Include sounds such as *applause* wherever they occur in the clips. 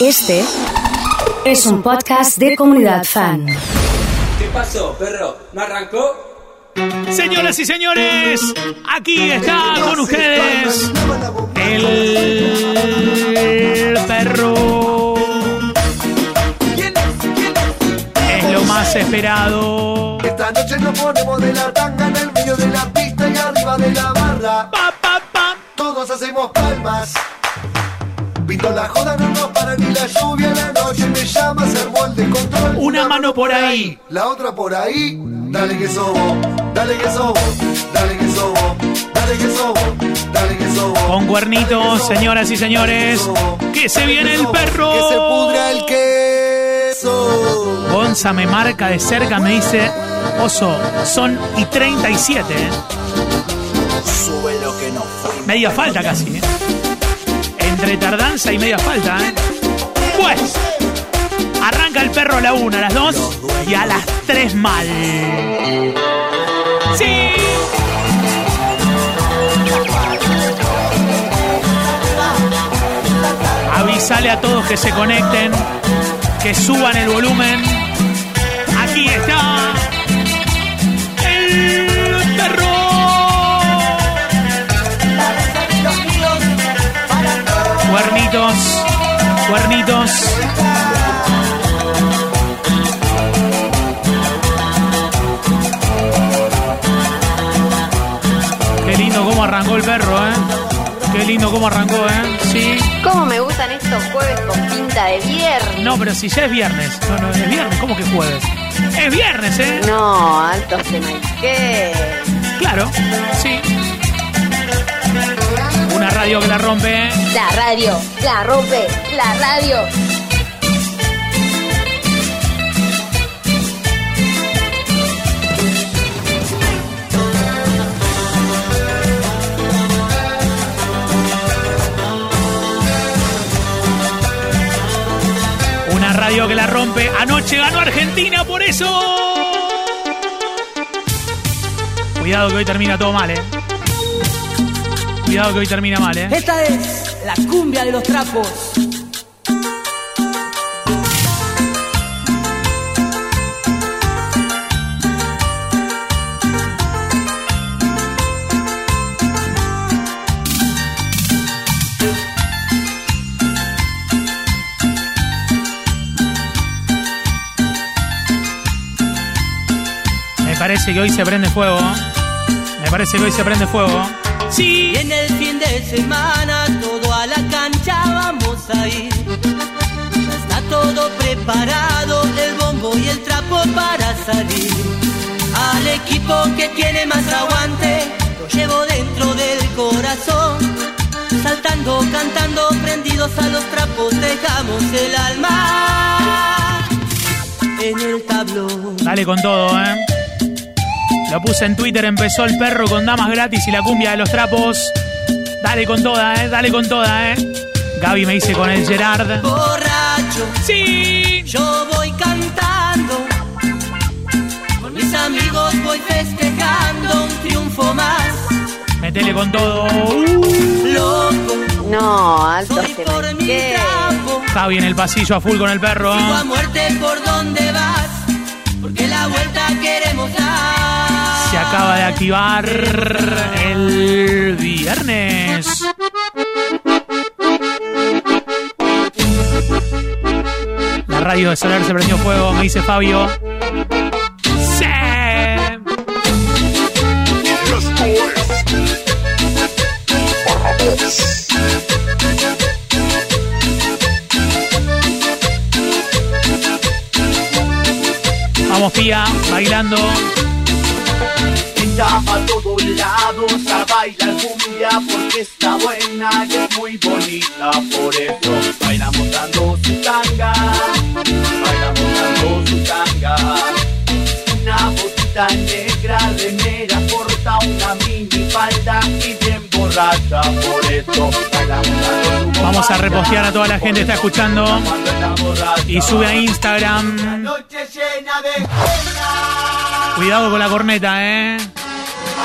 Este es un podcast de comunidad fan. ¿Qué pasó, perro? ¿No arrancó? Señoras y señores, aquí está con ustedes el perro. Es lo más esperado. Esta noche nos ponemos de la tanga en el medio de la pista y arriba de la barra. Pa, pa, pa. Todos hacemos palmas. Pinto la joda, no nos para ni la lluvia. La noche me llama, se armó el descontrol. Una mano por ahí. La otra por ahí. Dale que sobo, dale que sobo, dale que sobo, dale que sobo, dale que sobo. Con cuernitos, señoras y señores, que se viene el perro. Que se pudra el queso. Gonza me marca de cerca, me dice, oso, son y 37. ¿eh? Sube lo que no fue. Media falta casi. ¿eh? Entre tardanza y media falta. ¿eh? Pues, arranca el perro a la una, a las dos y a las tres mal. ¡Sí! Avisale a todos que se conecten, que suban el volumen. Aquí está cuernitos. Qué lindo cómo arrancó el perro, ¿eh? Qué lindo cómo arrancó, ¿eh? Sí. ¿Cómo me gustan estos jueves con pinta de viernes? No, pero si ya es viernes. No, no, es viernes. ¿Cómo que jueves? Es viernes, ¿eh? No, altos que Claro, sí. Una radio que la rompe. La radio, la rompe, la radio. Una radio que la rompe. Anoche ganó Argentina, por eso. Cuidado que hoy termina todo mal, eh. Cuidado que hoy termina mal, eh. Esta es la cumbia de los trapos. Me parece que hoy se prende fuego. Me parece que hoy se prende fuego. Sí. Y en el fin de semana todo a la cancha vamos a ir. Ya está todo preparado, el bombo y el trapo para salir. Al equipo que tiene más aguante, lo llevo dentro del corazón. Saltando, cantando, prendidos a los trapos, dejamos el alma en el tablón. Dale con todo, eh. Lo puse en Twitter, empezó el perro con damas gratis y la cumbia de los trapos. Dale con toda, eh. Dale con toda, eh. Gaby me dice con el Gerard. Borracho, Sí. yo voy cantando. Con mis amigos voy festejando un triunfo más. Metele con todo. Uh. Loco, No, altos soy por mi que trapo. Javi en el pasillo a full con el perro. Sigo a muerte por donde vas. Porque la vuelta queremos dar. Se acaba de activar el viernes. La radio de Solar se prendió fuego, me dice Fabio. Vamos, Pía, bailando. Invita a todos lados a bailar cumbia porque está buena y es muy bonita. Por eso baila mostrando su tanga, baila mostrando su tanga. Una botita negra, remera, porta una mini falda y bien borracha. Por eso baila mostrando su Vamos a repostear a toda la gente que está escuchando y sube a Instagram. Cuidado con la corneta, ¿eh?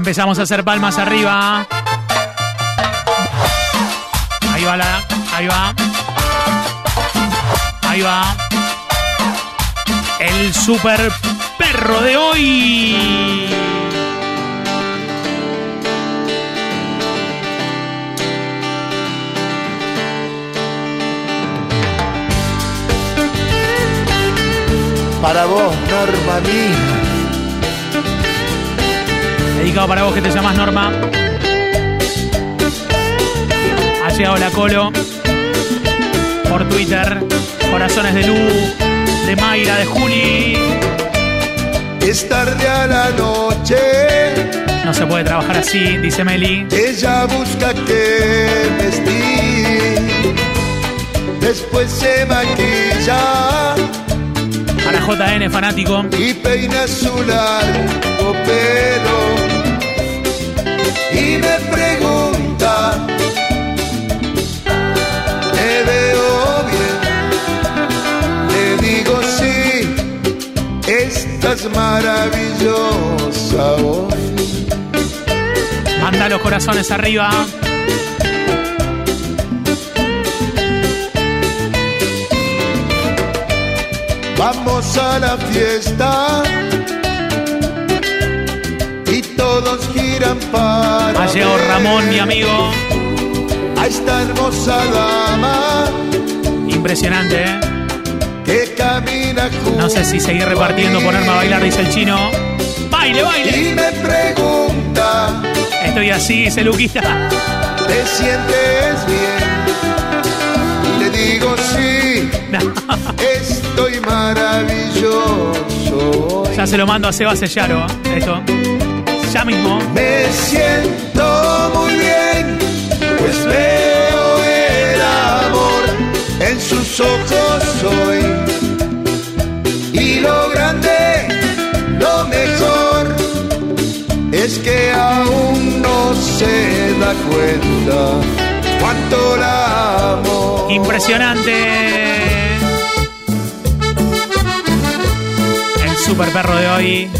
Empezamos a hacer palmas arriba. Ahí va la. Ahí va. Ahí va. El super perro de hoy. Para vos, Norma mía. Dedicado para vos que te llamas Norma. Ha llegado la Colo. Por Twitter. Corazones de Lu. De Mayra, de Juli. Es tarde a la noche, No se puede trabajar así, dice Meli. ella busca que vestir. Después se maquilla JN, fanático. y peina su largo pelo. Y me pregunta, ¿te veo bien? Le digo sí, estás maravillosa hoy. Manda los corazones arriba. Vamos a la fiesta y todos giran para Ha llegado Ramón, mi amigo. a esta hermosa dama Impresionante, ¿eh? que camina junto No sé si seguir repartiendo, ponerme a bailar, dice el chino. ¡Baile, baile! y me pregunta Estoy así, dice Luquita. ¿te sientes bien? Y le digo sí, *laughs* estoy maravilloso. Ya se lo mando a Seba Sellaro, ¿eh? esto. Ya mismo. Me siento muy bien, pues veo el amor en sus ojos hoy. Y lo grande, lo mejor, es que aún no se da cuenta cuánto la amo. Impresionante. Super perro de hoy.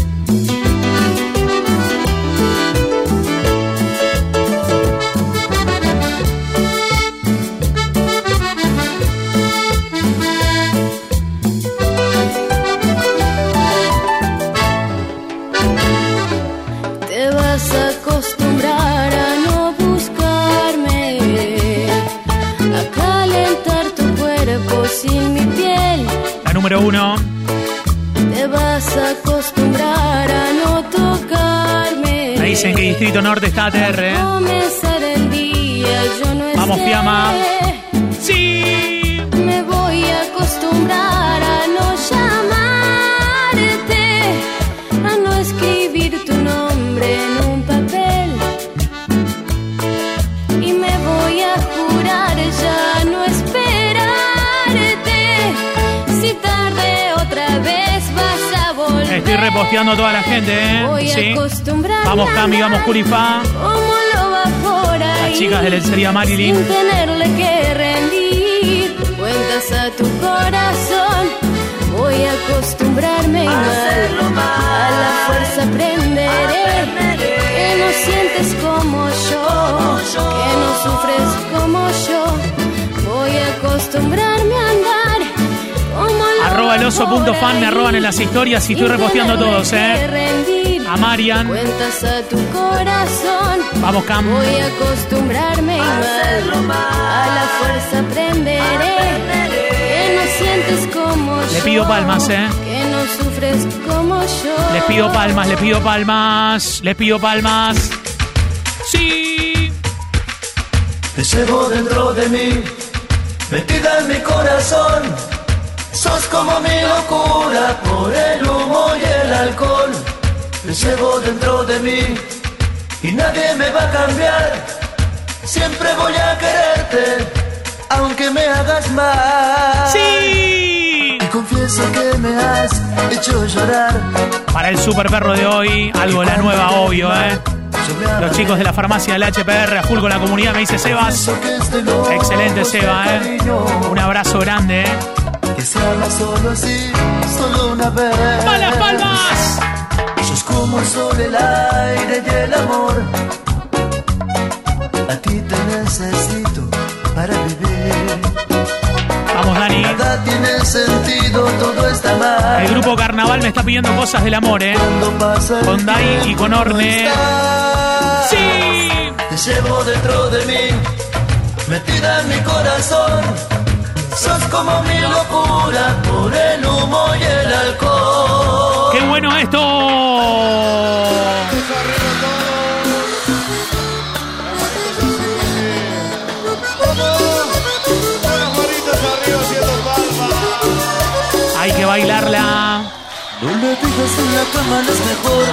Te vas Distrito Norte está ATR. ¿eh? Vamos. Fiamma. Estoy reposteando a toda la gente, Voy ¿eh? a Sí. acostumbrarme Vamos, a Cami, vamos, como ahí. Las chicas de lencería Marilyn. Sin tenerle que rendir cuentas a tu corazón. Voy a acostumbrarme y mal. A la fuerza aprenderé. Que no sientes como yo. Que no sufres como yo. Voy a acostumbrarme a andar como Arroba el oso punto fan, me arroban en las historias y estoy reposteando todos, ¿eh? A Marian. Cuentas a tu corazón. Vamos, Cam. Voy a acostumbrarme. A la fuerza aprenderé. Que no sientes como yo. Le pido palmas, ¿eh? Que no sufres como yo. Les pido palmas, les pido palmas, les pido palmas. Sí. Te llevo dentro de mí, metida en mi corazón. Sos como mi locura por el humo y el alcohol. Te llevo dentro de mí y nadie me va a cambiar. Siempre voy a quererte, aunque me hagas mal. Sí. Y confieso que me has hecho llorar. Para el super perro de hoy, algo la nueva, obvio, ¿eh? Los chicos de la farmacia del HPR a full con la comunidad, me dice Sebas. Excelente, Seba, ¿eh? Un abrazo grande, ¿eh? Que se solo así, solo una vez. ¡Malas palmas! Sos como el sol, el aire y el amor. A ti te necesito para vivir. Vamos, Dani. Nada tiene sentido, todo está mal. El grupo Carnaval me está pidiendo cosas del amor, ¿eh? Con Dai y con Orne. ¡Sí! Te llevo dentro de mí, metida en mi corazón. Sos como mi locura por el humo y el alcohol. ¡Qué bueno esto! Hay que bailarla. No le digas en la cama no es mejor.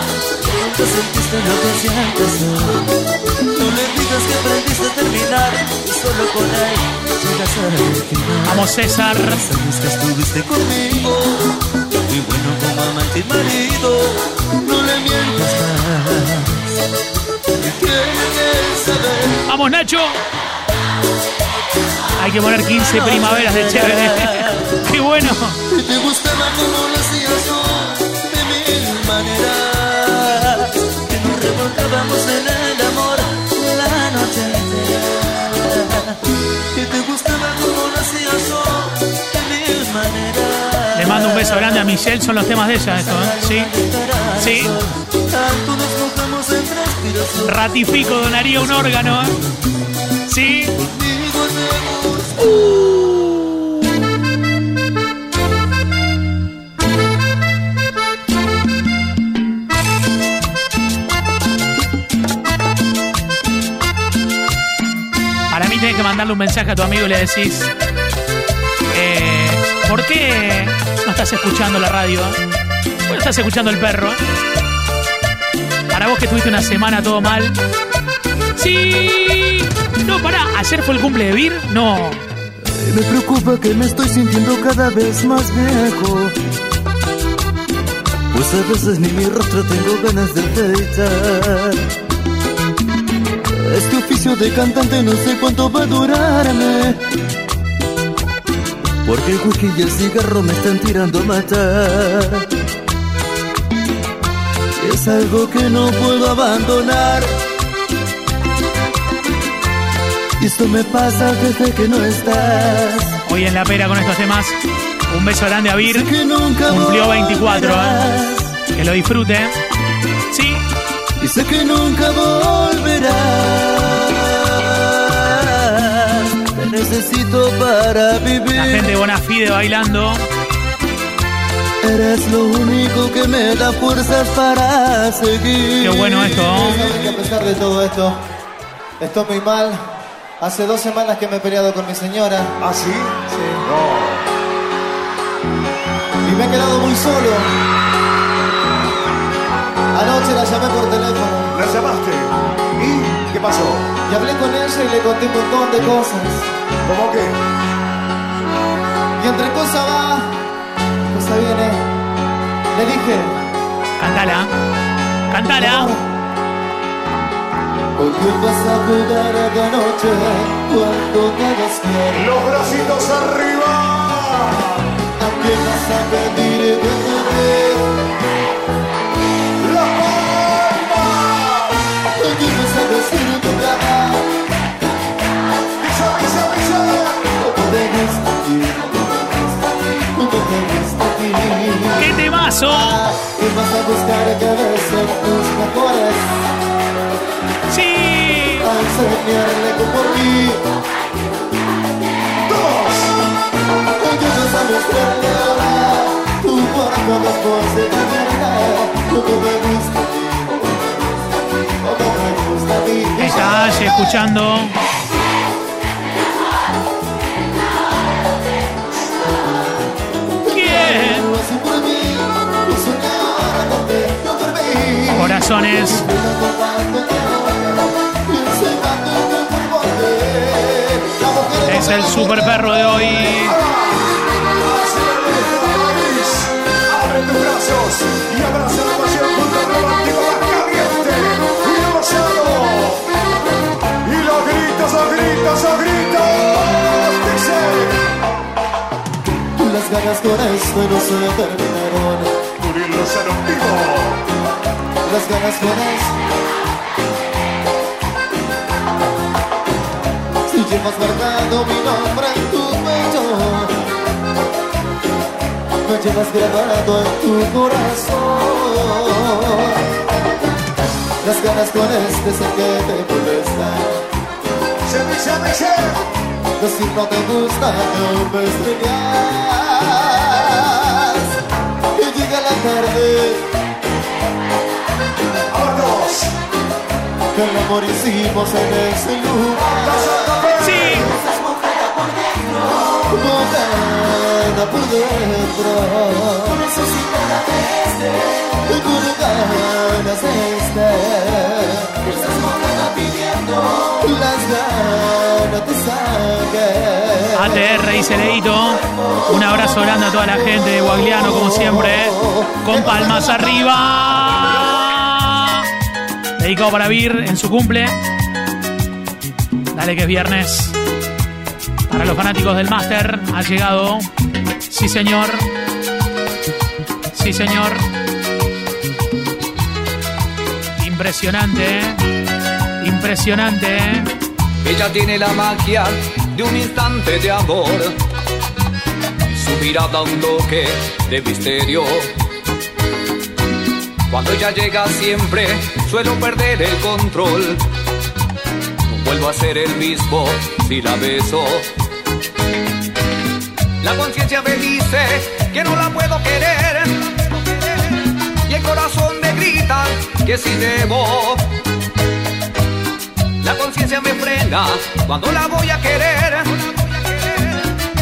Nunca sentiste lo que sientes. No le digas que aprendiste a terminar. Y solo con él llegas al final. Vamos, César. Los años que estuviste conmigo. Y bueno como amante y marido. No le mientas más. Tienes saber. Vamos, Nacho. Hay que poner 15 primaveras de chévere. *laughs* ¡Qué bueno! Te gustaba como lo hacías tú, de mil maneras. Que nos revolcábamos en el Que te gustaba como lo hacías tú, de mil maneras. Le mando un beso grande a Michelle. Son los temas de ella, esto, ¿eh? Sí. Sí. Ratifico, donaría un órgano, ¿eh? Sí. Mandarle un mensaje a tu amigo y le decís, eh, ¿por qué no estás escuchando la radio? ¿Por qué no estás escuchando el perro? Para vos que tuviste una semana todo mal. Sí. No, pará, ayer fue el cumple de Vir. No. Me preocupa que me estoy sintiendo cada vez más viejo. Pues a veces ni mi rostro tengo ganas de afeitar. Este oficio de cantante no sé cuánto va a durarme. Porque el whisky y el cigarro me están tirando a matar. Es algo que no puedo abandonar. Y esto me pasa desde que no estás. Hoy en la pera con estos temas. Un beso grande a Vir. Que nunca Cumplió 24, ¿eh? Que lo disfrute. Sé que nunca volverás. Te necesito para vivir. La gente de Bonafide bailando. Eres lo único que me da fuerzas para seguir. Qué bueno esto. Que a pesar de todo esto, estoy muy mal. Hace dos semanas que me he peleado con mi señora. ¿Ah, sí? Sí. Y me he quedado muy solo. La llamé por teléfono. ¿La llamaste? ¿Y qué pasó? Y hablé con ella y le conté un montón de cosas. ¿Cómo que? Y entre cosa va, cosa viene. Le dije, Cantala. Cantala. ¿con quién vas a jugar esta noche cuando te despiertes? Los bracitos arriba. ¿A quién vas a pedir te tus mejores Sí. A enseñarle Corazones. Es el super perro de hoy. Ganas con esto no se terminaron. En vivo. Las ganas con esto. Si llevas marcado mi nombre en tu pecho, me llevas grabado en tu corazón. Las ganas con este sé que te molestan. Se dice, dice. Decir no te gusta, no me estrellas. Y llega la tarde, Vámonos. que el amor hicimos en ese lugar. Sí. Mojada por dentro. Necesitada de este. Y con ganas de este. Estás mojada ATR y Leito. Un abrazo grande a toda la gente de Guagliano, como siempre. ¿eh? Con palmas arriba. Dedicado para Vir en su cumple. Dale que es viernes. Para los fanáticos del Máster ha llegado. Sí, señor. Sí, señor. Impresionante, ¿eh? Impresionante, ¿eh? Ella tiene la magia de un instante de amor. Su mirada un toque de misterio. Cuando ella llega siempre suelo perder el control. No vuelvo a ser el mismo si la beso. La conciencia me dice que no la puedo querer. Y el corazón me grita que si debo. La conciencia me frena cuando la voy a querer.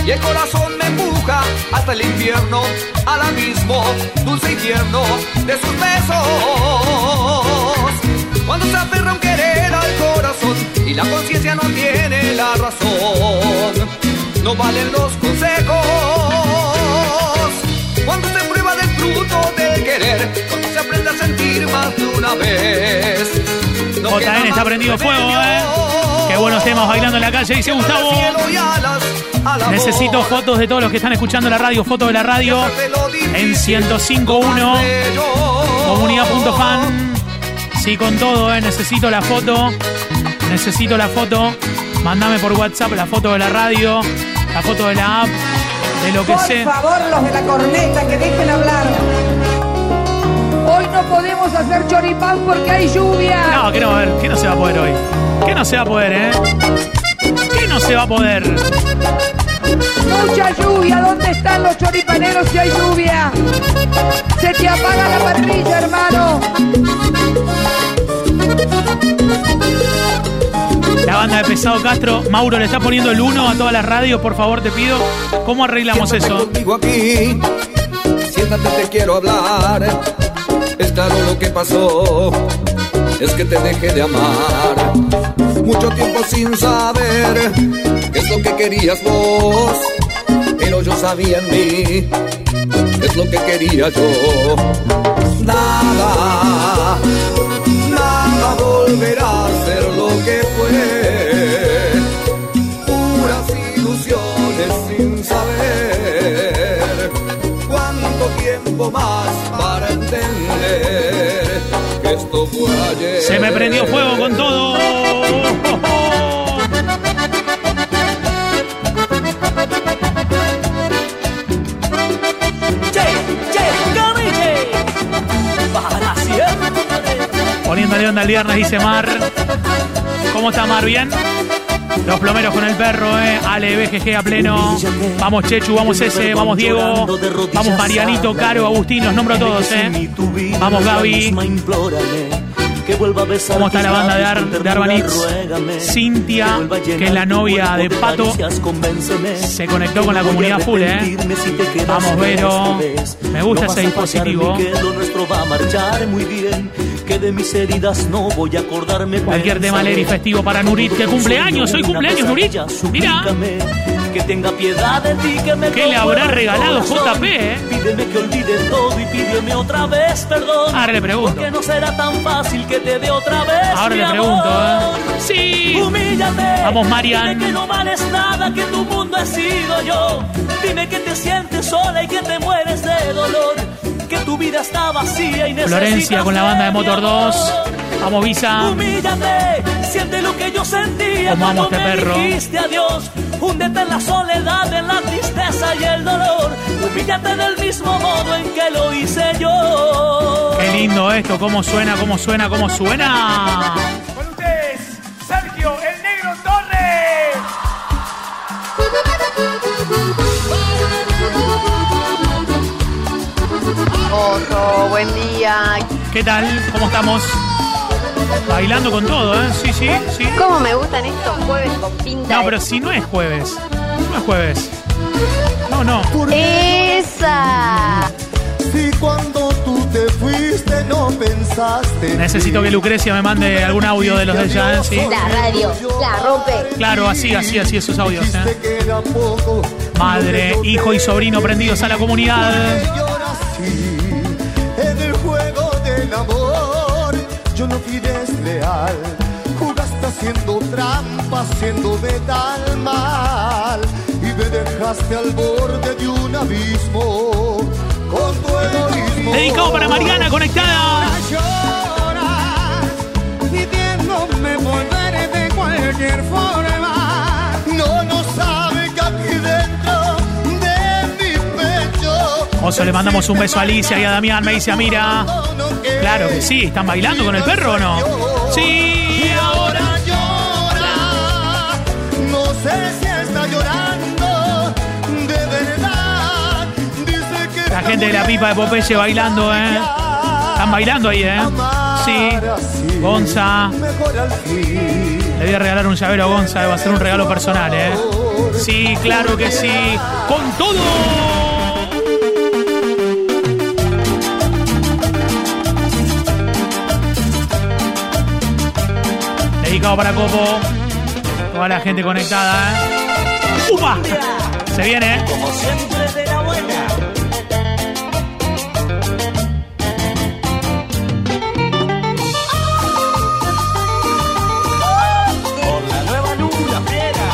Y el corazón me empuja hasta el infierno, al abismo, dulce infierno de sus besos. Cuando se aferra un querer al corazón y la conciencia no tiene la razón, no valen los consejos. Cuando se prueba del fruto del querer, cuando se aprende a sentir más de una vez. JN está prendido fuego, remedio ¿eh? Qué buenos temas bailando en la calle, dice Gustavo. Necesito fotos de todos los que están escuchando la radio, fotos de la radio en 105.1 comunidad.fan. Sí, con todo, ¿eh? necesito la foto. Necesito la foto. Mándame por WhatsApp la foto de la radio, la foto de la app, de lo que Por sé. favor, los de la corneta, que dejen hablar. Hoy no podemos hacer choripán porque hay lluvia. No, que no, a ver, que no se va a poder hoy. Que no se va a poder, ¿eh? Que no se va a poder. Mucha lluvia. ¿Dónde están los choripaneros si hay lluvia? Se te apaga la parrilla, hermano. La banda de Pesado Castro, Mauro le está poniendo el 1 a todas las radios, por favor, te pido. ¿Cómo arreglamos eso? conmigo aquí. Siéntate, te quiero hablar. Es claro lo que pasó. Es que te dejé de amar. Mucho tiempo sin saber qué es lo que querías vos. Pero yo sabía en mí es lo que quería yo. Nada, nada volverá a ser lo que fue. Puras ilusiones sin saber cuánto tiempo más esto fue ayer. Se me prendió fuego con todo. Poniéndole onda al viernes, dice Mar. ¿Cómo está Mar? ¿Bien? Los plomeros con el perro, eh. Ale, BGG a pleno. Vamos Chechu, vamos ese, vamos Diego. Vamos Marianito, Caro, Agustín, los nombro a todos, eh. Vamos Gaby. ¿Cómo está la banda de, Ar de Arbanix? Cintia, que es la novia de Pato, se conectó con la comunidad full, ¿eh? Vamos, Vero. Me gusta ese dispositivo. Que de mis heridas no voy a acordarme. Cualquier tema alegre y festivo para Nurit, que cumpleaños. Hoy cumpleaños, Nurit. Mira. Que tenga piedad de ti, que me ¿Qué le habrá regalado. JP, eh? Pídeme que olvide todo y pídeme otra vez perdón. Ahora le pregunto. Porque no será tan fácil que te dé otra vez. Ahora mi le pregunto, amor. ¿eh? Sí. Humíllate. Vamos, Marian. Dime que no vales nada, que tu mundo he sido yo. Dime que te sientes sola y que te mueres de dolor. Que tu vida está vacía y Florencia con la banda de Motor 2. Vamos, Visa. Humíllate, siente lo que yo sentía Cómo amo cuando este me perro. dijiste adiós. Húndete en la soledad, en la tristeza y el dolor. Humíllate del mismo modo en que lo hice yo. Qué lindo esto. Cómo suena, cómo suena, cómo suena. Buen día. ¿Qué tal? ¿Cómo estamos? Bailando con todo, ¿eh? Sí, sí, sí. ¿Cómo me gustan estos jueves con pinta No, de- pero si no es jueves. No es jueves. No, no. ¡Esa! Si cuando tú te fuiste no pensaste. en Necesito que Lucrecia me mande algún audio de los de ella, ¿eh? ¿sí? La radio, la rompe. Claro, así, así, así esos audios, ¿eh? Madre, hijo y sobrino prendidos a la comunidad. No fui desleal. Jugaste haciendo trampa, haciéndome tan mal. Y me dejaste al borde de un abismo. Con tu egoísmo. Dedicado para Mariana, conectada. pidiéndome volver de cualquier forma. Pecho. Oso, le mandamos un beso a Alicia y a Damián. Me dice, mira. Claro que sí. ¿Están bailando con el perro o no? Sí. Ahora llora. No sé si está llorando. De verdad. Dice que. La gente de la pipa de Popeye bailando, ¿eh? Están bailando ahí, ¿eh? Sí. Gonza. Le voy a regalar un llavero a Gonza. Va a ser un regalo personal, ¿eh? Sí, claro que sí. ¡Con todo! Dedicado para Copo. Toda la gente conectada, ¿eh? ¡Upa! Se viene, ¿eh? Como siempre de la buena. Con la nueva luna fiera.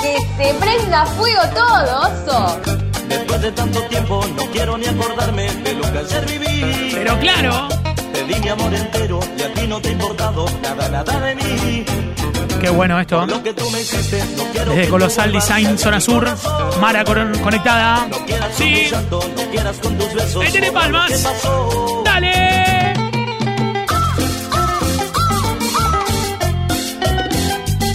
Que se prenda fuego todo, oso. Después de tanto tiempo no quiero ni acordarme de lo que ayer viví. Pero claro. Di mi amor entero y a ti no te ha importado nada, nada de mí. Qué bueno esto. Lo que tú me hiciste, no quiero Desde Colosal Design, zona sur. Mara con- conectada. Sí. tu llanto, no quieras con tus besos. Métele todo lo palmas. ¡Dale!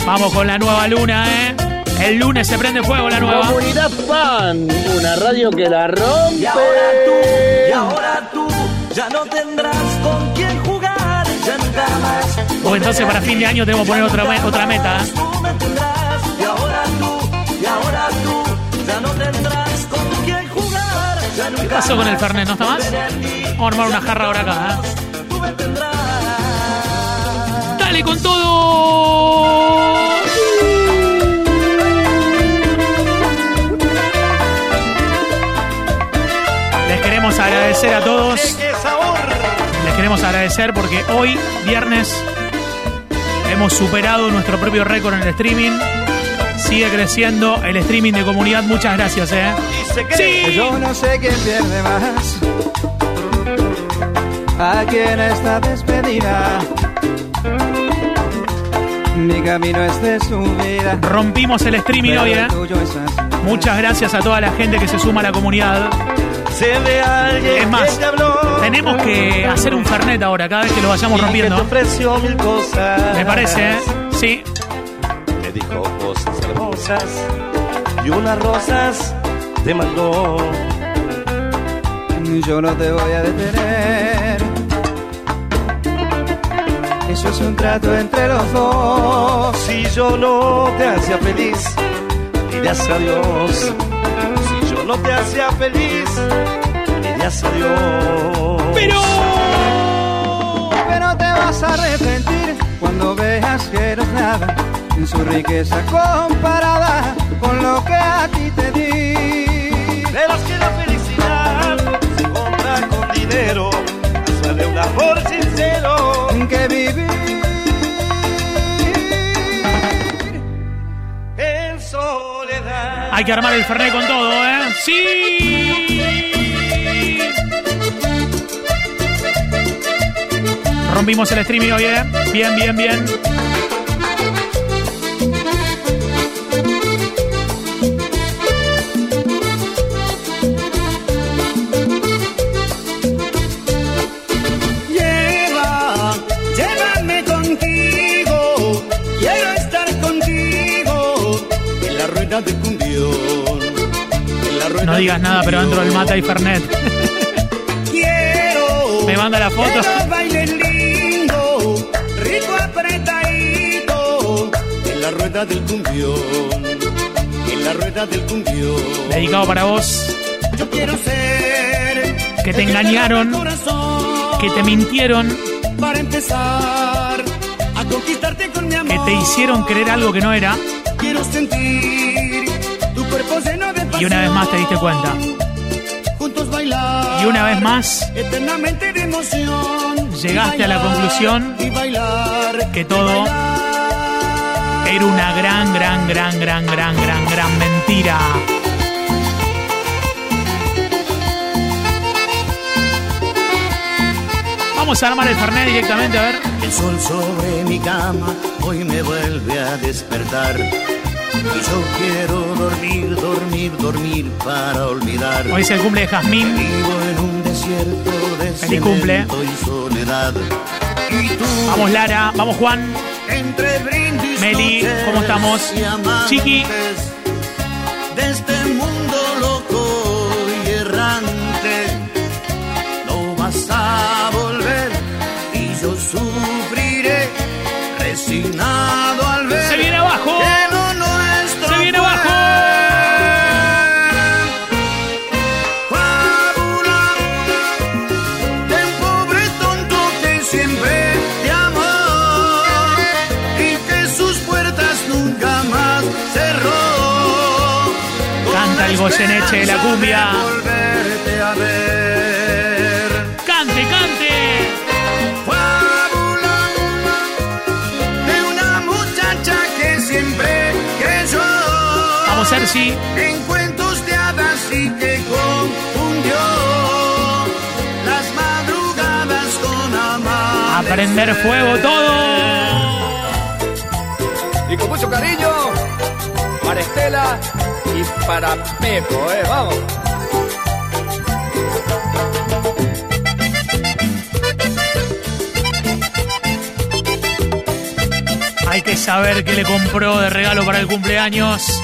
Vamos con la nueva luna, ¿eh? El lunes se prende fuego la nueva. Comunidad Fan, una radio que la rompe. Y ahora tú, y ahora tú, ya no tendrás con quién jugar, ya nunca más. O entonces para fin de año tenemos que poner otra, me- otra meta. ¿eh? Tú me tendrás, y ahora tú, y ahora tú, ya no tendrás con quién jugar, ya nunca ¿Qué pasó con el Fernet? ¿No está más? Vamos a armar una jarra ahora acá, ¿eh? tú me tendrás. ¡Dale con todo! Les queremos agradecer a todos. Queremos agradecer porque hoy, viernes, hemos superado nuestro propio récord en el streaming. Sigue creciendo el streaming de comunidad. Muchas gracias, ¿eh? Sí. Yo no sé quién pierde más. Aquí en esta despedida. Mi camino es de subida. Rompimos el streaming Pero hoy, ¿eh? Muchas gracias a toda la gente que se suma a la comunidad. Se ve alguien Es más, que te habló. tenemos que hacer un Fernet ahora, cada vez que lo vayamos y que te rompiendo. ofreció mil cosas. Me parece, ¿eh? Sí. Me dijo cosas hermosas y unas rosas te mandó. Yo no te voy a detener. Eso es un trato entre los dos. Si yo no te hacía feliz, dirás adiós. No te hacía feliz, dirás gracias a Dios. Pero. Pero te vas a arrepentir cuando veas que no es nada en su riqueza comparada con lo que a ti te di. Verás que la felicidad se compra con dinero, sale un amor sincero. Que vivir Hay que armar el Fernet con todo, ¿eh? ¡Sí! Rompimos el hoy, ¿eh? Bien, bien, bien. Lleva, No digas nada, pero dentro del mata y Fernet. Quiero *laughs* Me manda la foto. que lo bailes lindo, rico apretadito en la rueda del cumbión. En la rueda del cumbión. Dedicado para vos, Yo quiero ser que te engañaron, corazón que te mintieron, para empezar a conquistarte con mi amor. que te hicieron creer algo que no era, Quiero sentir tu cuerpo lleno de. Y una vez más te diste cuenta. Juntos bailar. Y una vez más Eternamente de emoción. llegaste a la conclusión Y bailar. que todo era una gran, gran, gran, gran, gran, gran, gran mentira. Vamos a armar el Fernet directamente, a ver. El sol sobre mi cama hoy me vuelve a despertar. Y yo quiero dormir, dormir, dormir para olvidar. Hoy es el cumple de Jazmín. Vivo en un desierto de Feliz cumple. y soledad. Y tú, Vamos Lara, vamos Juan, entre brindis, Meli, ¿cómo estamos? y amantes Chiqui. De este mundo loco y errante, no vas a volver y yo sufriré resignado Goyeneche de la cumbia. Cante, cante. Fábula de una muchacha que siempre creyó Vamos Ersi. en cuentos de hadas y que confundió las madrugadas con A amanecer. prender fuego todo. Y con mucho cariño, para Estela y para Pepo, ¿eh? Vamos. Hay que saber qué le compró de regalo para el cumpleaños.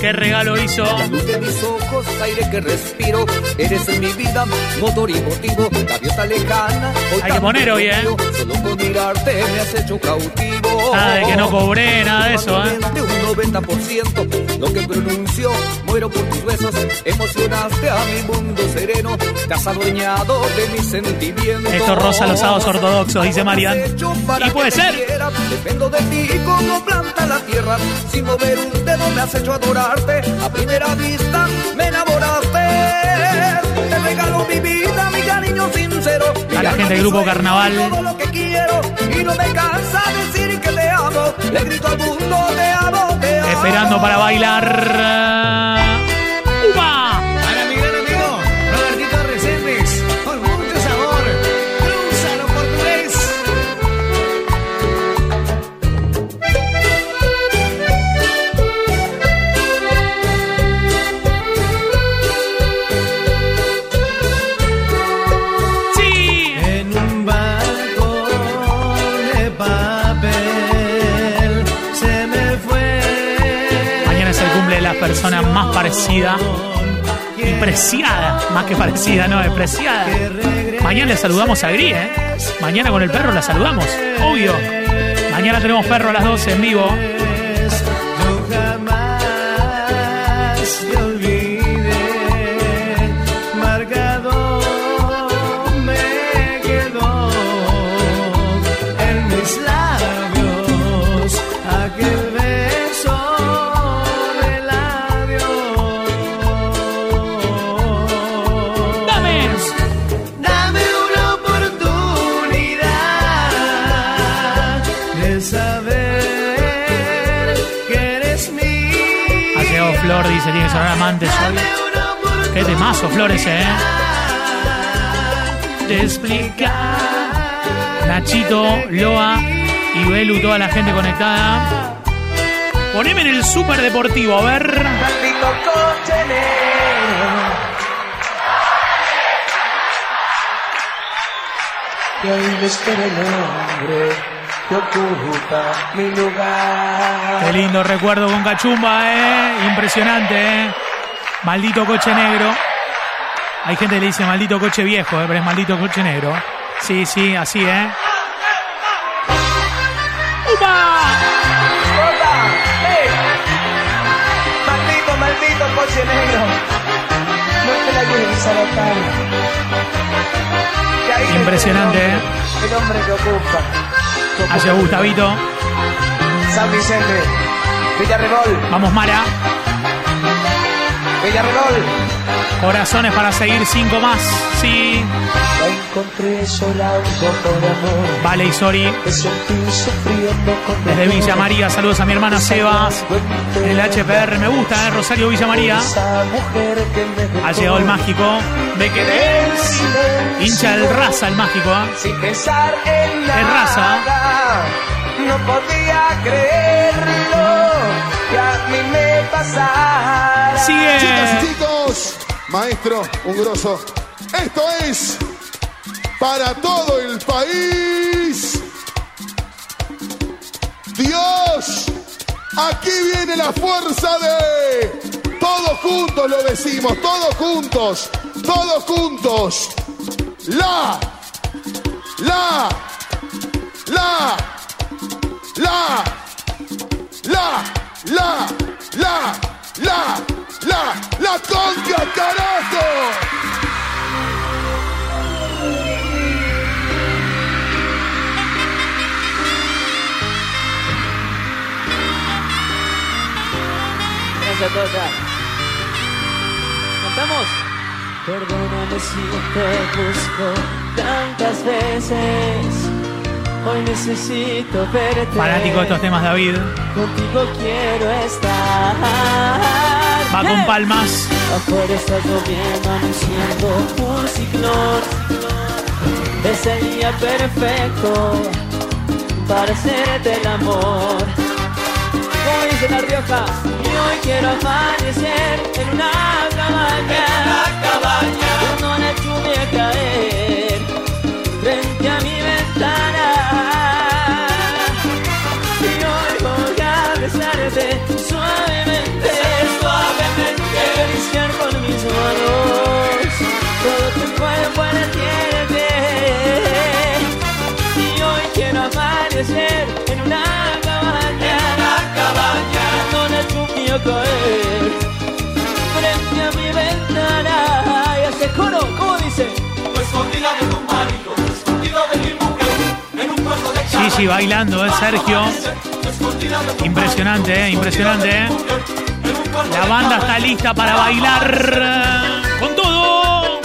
¿Qué regalo hizo? Luz de mis ojos, aire que respiro, eres en mi vida, motor y motivo, gaviota lejana. hoy Hay que poner hoy, ¿eh? Solo con mirarte me has hecho cautivo. Nada de que no cobré, nada de eso, ¿eh? De un 90%, lo que pronuncio, muero por tus besos, emocionaste a mi mundo sereno, te has adueñado de mis sentimientos. Esto rosa ortodoxos, dice Marian. Y puede ser. Dependo de ti como planta la tierra. Sin mover un dedo me has hecho adorarte. A primera vista me enamoraste. Te regalo mi vida, mi cariño sincero. mi A la gente del grupo Carnaval. Todo lo que quiero y no me cansa decir que te amo. Le grito al mundo, te amo. Esperando para bailar. Parecida y preciada. Más que parecida, no, es preciada. Mañana le saludamos a Gris, ¿eh? Mañana con el perro la saludamos, obvio. Mañana tenemos perro a las 12 en vivo. Amantes hoy. Qué temazo, Flores, eh. Te explica. Nachito, Loa y Belu, toda la gente conectada. Poneme en el super deportivo, a ver. Y hoy el hombre que ocupa mi lugar. Qué lindo recuerdo con Cachumba, eh. Impresionante, eh. Maldito coche negro. Hay gente que le dice maldito coche viejo, eh, pero es maldito coche negro. Sí, sí, así, eh. ¡Upa! ¡Ey! Maldito, maldito coche negro. No te la lleves a la Impresionante, el eh. hombre, El hombre que ocupa. que ocupa Hacia Gustavito. San Vicente. Villarrebol. Vamos, Mara. Villarrebol. Corazones para seguir cinco más. Sí. La encontré sola un poco de amor. Vale, Isori. Desde. Villa María, saludos a mi hermana Sebas. En el HPR me gusta, ¿eh? Rosario Villa María. Ha llegado el mágico. Me quedé hincha el raza, el mágico. ¿eh? Sin pensar en nada. Es raza. No podía creerlo que a pasara. Sigue. Chicas y chicos, maestro, un grosso. Esto es para todo el país. Dios, aquí viene la fuerza de todos juntos lo decimos, todos juntos, todos juntos. La, la, la, la, la, la, la, la, la, la conga, carajo. Gracias a todos. ¿Cantamos? Perdóname si te busco tantas veces. Hoy necesito verte. Fanático de estos temas, David. Contigo quiero estar. Va con palmas. Afuera está lloviendo, anunciando un ciclón. Es el día perfecto para hacerte el amor. Como dice la Rioja, y hoy quiero amanecer en una cabaña. En una cabaña. Cuando la lluvia caer frente a mi Acariciar con mis manos todo tu cuerpo en el Y hoy quiero amanecer en una cabaña. En una cabaña. Cuando la lluvia caer frente a mi ventana. Y hace coro, ¿cómo dice? Escondida de un marido, escondida de mi mujer, en un cuarto de Sí, sí, bailando, ¿eh? Sergio. Impresionante, ¿eh? Impresionante, ¿eh? La banda está lista para bailar. Con todo.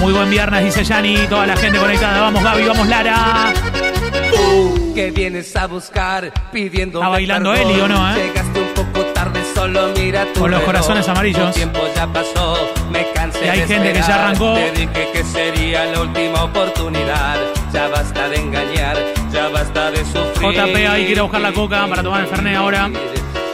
Muy buen viernes, dice Yani. Toda la gente conectada. Vamos, Gaby, vamos, Lara. que vienes a buscar pidiendo Está bailando Eli, ¿o no, eh? Llegaste solo mira tu Con los reloj. corazones amarillos. Tu tiempo ya pasó, me cansé Y hay de gente que ya arrancó. Te dije que sería la última oportunidad. Ya basta de engañar, ya basta de sufrir. JP ahí quiere buscar la coca para tomar el Fernet ahora.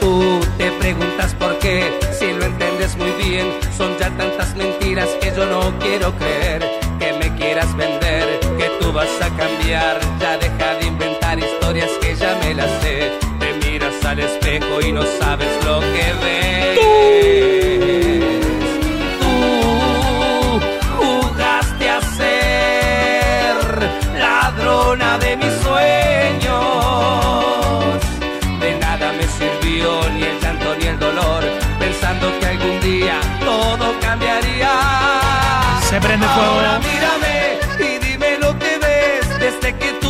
Tú te preguntas por qué, si lo entiendes muy bien, son ya tantas mentiras que yo no quiero creer. Que me quieras vender, que tú vas a cambiar. Ya deja de inventar historias que ya me las sé. Miras al espejo y no sabes lo que ves. Tú jugaste a ser ladrona de mis sueños. De nada me sirvió ni el llanto ni el dolor, pensando que algún día todo cambiaría. Se prende fuego. Ahora mírame y dime lo que ves. Desde que tú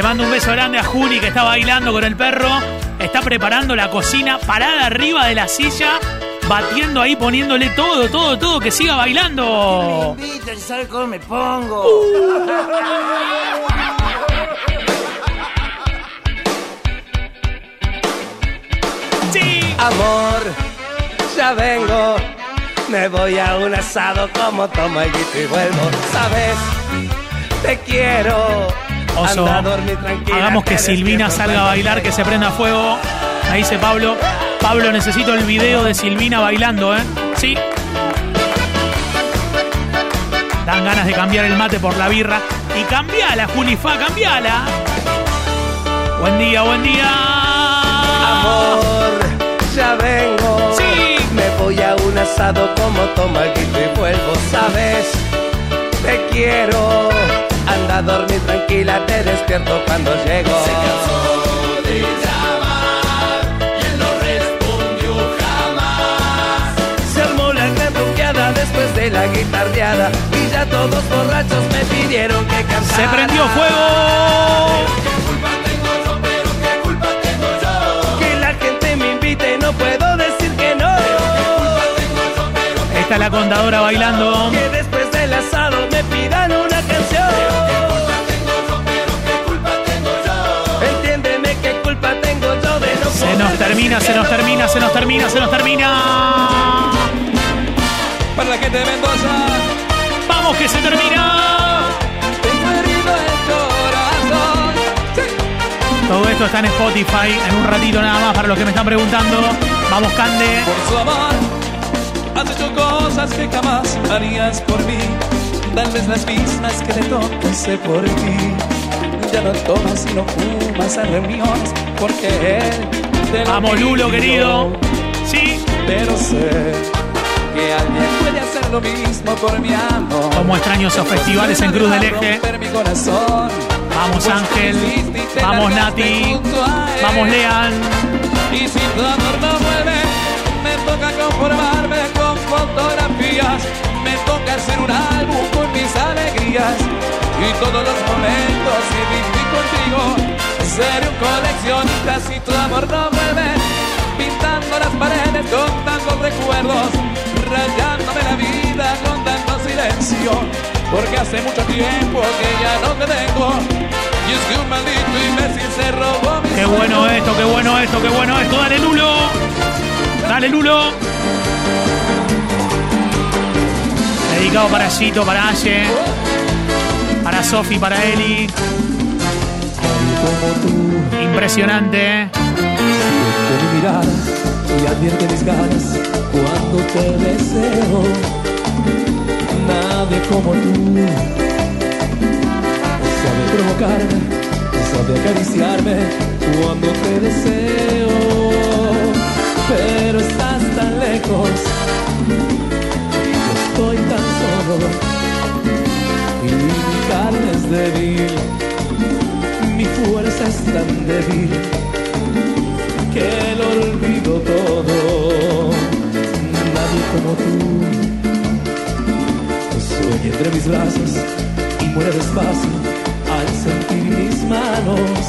Le mando un beso grande a Juli que está bailando con el perro. Está preparando la cocina parada arriba de la silla, batiendo ahí, poniéndole todo, todo, todo, que siga bailando. ¿sabes cómo me pongo? *laughs* Sí. Amor, ya vengo. Me voy a un asado como tomo el guito y vuelvo. ¿Sabes? Te quiero. Oso, Anda a dormir tranquila, hagamos que te Silvina salga a bailar, que se prenda fuego. Ahí dice Pablo. Pablo, necesito el video de Silvina bailando, ¿eh? Sí. Dan ganas de cambiar el mate por la birra. Y cambiala, Julifa, cambiala. Buen día, buen día. Amor, ya vengo. Sí. Me voy a un asado como toma guito y vuelvo, ¿sabes? Te quiero. A dormir tranquila, te despierto cuando llego. Se cansó de llamar y él no respondió jamás. Se armó la gran después de la guitarreada y ya todos borrachos me pidieron que cantara. Se prendió fuego. Que la gente me invite, no puedo decir que no. Está la contadora bailando. Que nos termina, se nos termina, se nos termina, se nos termina. Para la gente de Mendoza. Vamos que se termina. El corazón. Todo esto está en Spotify. En un ratito nada más para los que me están preguntando. Vamos, Cande. Por su amor, has hecho cosas que jamás harías por mí. Tal vez las mismas que te hice por ti. Ya no tomas y no fumas en reuniones porque él Vamos, Lulo, querido. Sí. Pero sé que alguien puede hacer lo mismo por mi amor. Como extraño esos festivales en Cruz del Eje. Vamos, Ángel. Vamos, Nati. Vamos, Lean. Y si tu amor no vuelve, me toca conformarme con fotografías. Me toca hacer un álbum con mis alegrías. Y todos los momentos que viví contigo. Seré un coleccionista si tu amor no vuelve. Pintando las paredes con tantos recuerdos. Rayándome la vida con tanto silencio. Porque hace mucho tiempo que ya no te tengo. Y es que un maldito imbécil se robó mi Qué bueno esto, qué bueno esto, qué bueno esto. Dale, Lulo. Dale, Lulo. Dedicado para Gito, para Aye, para Sofi, para Eli. Impresionante. ¿eh? y advierte mis ganas cuando te deseo. Nadie como tú sabe provocarme, sabe acariciarme cuando te deseo. Pero estás tan lejos yo estoy tan y mi carne es débil, mi fuerza es tan débil que lo olvido todo. Nadie como tú sueña entre mis brazos y muere despacio al sentir mis manos.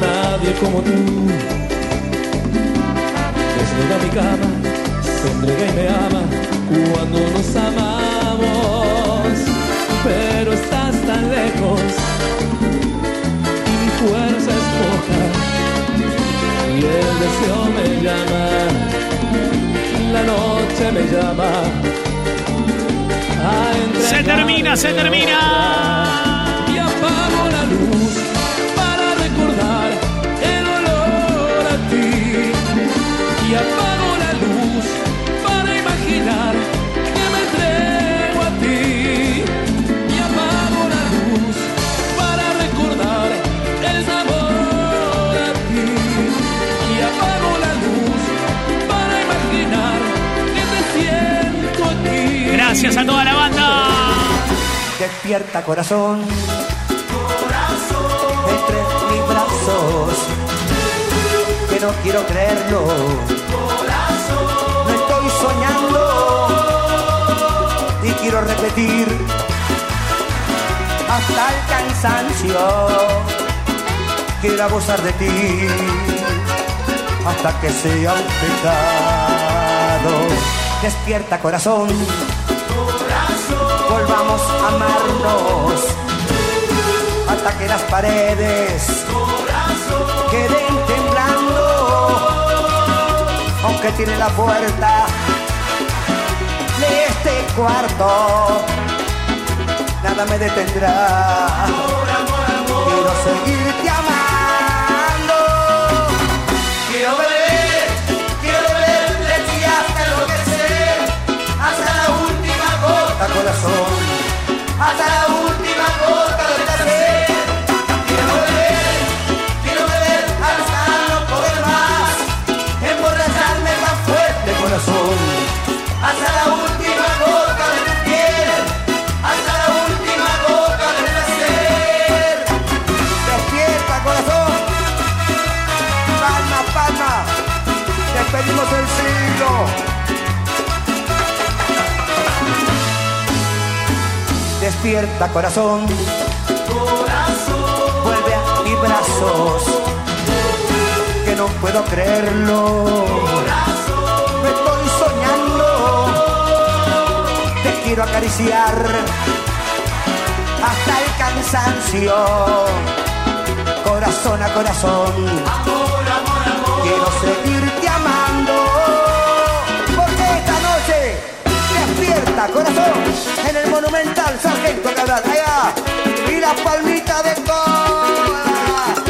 Nadie como tú desnuda mi cama, se entrega y me ama cuando nos amamos. Pero estás tan lejos mi fuerza es poca y el deseo me llama, la noche me llama. Se termina, se termina. Gracias a toda la banda. Despierta corazón, entre mis brazos, que no quiero creerlo. No estoy soñando y quiero repetir hasta el cansancio. Quiero abusar de ti hasta que sea un pecado. Despierta corazón, volvamos a amarnos hasta que las paredes queden temblando. Aunque tiene la puerta de este cuarto, nada me detendrá. Quiero seguirte amando. Gota, corazón, hasta la Despierta, corazón. Corazón. Vuelve a mis brazos. Que no puedo creerlo. Me estoy soñando. Te quiero acariciar hasta el cansancio. Corazón a corazón. Quiero seguirte amando. Corazón en el monumental Sargento Cabral. Allá. Y la palmita de cola.